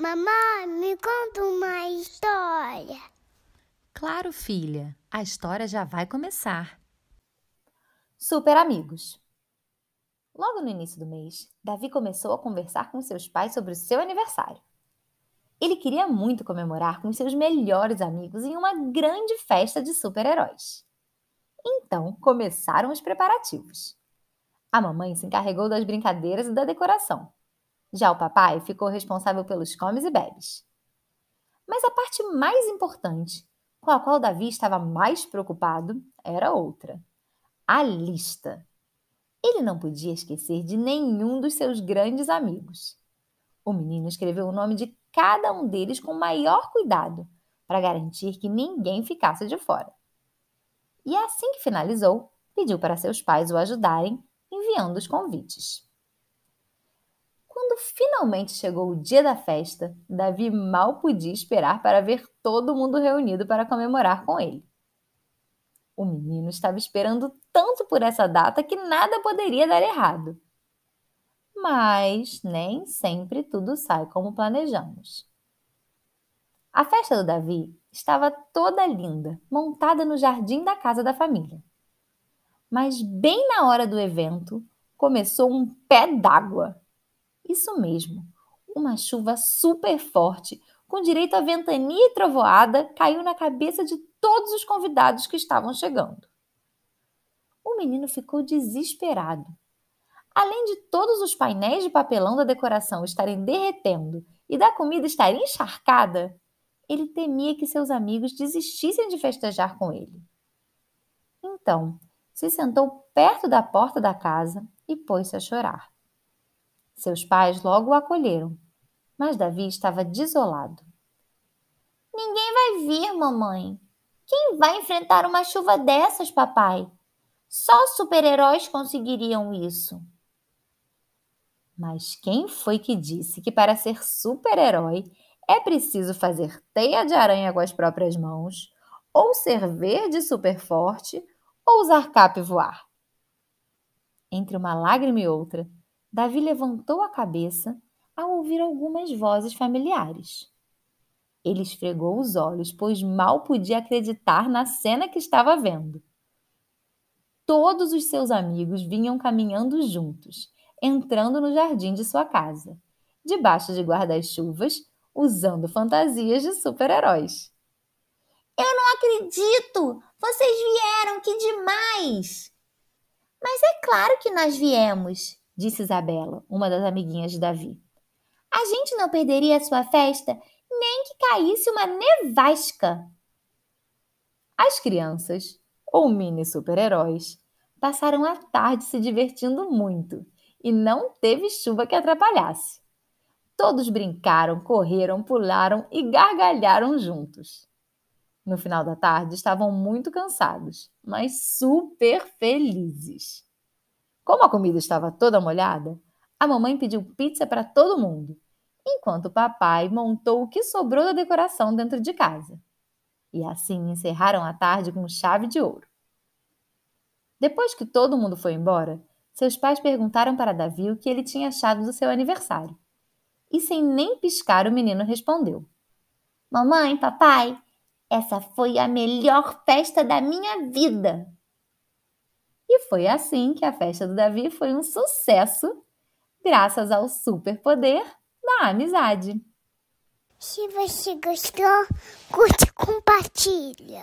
Mamãe, me conta uma história. Claro, filha, a história já vai começar. Super amigos. Logo no início do mês, Davi começou a conversar com seus pais sobre o seu aniversário. Ele queria muito comemorar com seus melhores amigos em uma grande festa de super-heróis. Então começaram os preparativos. A mamãe se encarregou das brincadeiras e da decoração. Já o papai ficou responsável pelos comes e bebes. Mas a parte mais importante, com a qual Davi estava mais preocupado, era outra: a lista. Ele não podia esquecer de nenhum dos seus grandes amigos. O menino escreveu o nome de cada um deles com maior cuidado, para garantir que ninguém ficasse de fora. E assim que finalizou, pediu para seus pais o ajudarem, enviando os convites. Quando finalmente chegou o dia da festa, Davi mal podia esperar para ver todo mundo reunido para comemorar com ele. O menino estava esperando tanto por essa data que nada poderia dar errado. Mas nem sempre tudo sai como planejamos. A festa do Davi estava toda linda, montada no jardim da casa da família. Mas bem na hora do evento, começou um pé d'água. Isso mesmo, uma chuva super forte, com direito a ventania e trovoada, caiu na cabeça de todos os convidados que estavam chegando. O menino ficou desesperado. Além de todos os painéis de papelão da decoração estarem derretendo e da comida estar encharcada, ele temia que seus amigos desistissem de festejar com ele. Então, se sentou perto da porta da casa e pôs-se a chorar. Seus pais logo o acolheram, mas Davi estava desolado. Ninguém vai vir, mamãe. Quem vai enfrentar uma chuva dessas, papai? Só super-heróis conseguiriam isso. Mas quem foi que disse que para ser super-herói é preciso fazer teia de aranha com as próprias mãos, ou ser verde super forte, ou usar capa e voar? Entre uma lágrima e outra, Davi levantou a cabeça ao ouvir algumas vozes familiares. Ele esfregou os olhos, pois mal podia acreditar na cena que estava vendo. Todos os seus amigos vinham caminhando juntos, entrando no jardim de sua casa, debaixo de guarda-chuvas, usando fantasias de super-heróis. Eu não acredito! Vocês vieram, que demais! Mas é claro que nós viemos, disse Isabela, uma das amiguinhas de Davi. A gente não perderia a sua festa nem que caísse uma nevasca. As crianças, ou mini super-heróis, passaram a tarde se divertindo muito e não teve chuva que atrapalhasse. Todos brincaram, correram, pularam e gargalharam juntos. No final da tarde estavam muito cansados, mas super felizes. Como a comida estava toda molhada, a mamãe pediu pizza para todo mundo, enquanto o papai montou o que sobrou da decoração dentro de casa. E assim encerraram a tarde com chave de ouro. Depois que todo mundo foi embora, seus pais perguntaram para Davi o que ele tinha achado do seu aniversário. E sem nem piscar, o menino respondeu: Mamãe, papai, essa foi a melhor festa da minha vida. E foi assim que a festa do Davi foi um sucesso, graças ao superpoder da amizade. Se você gostou, curte e compartilha.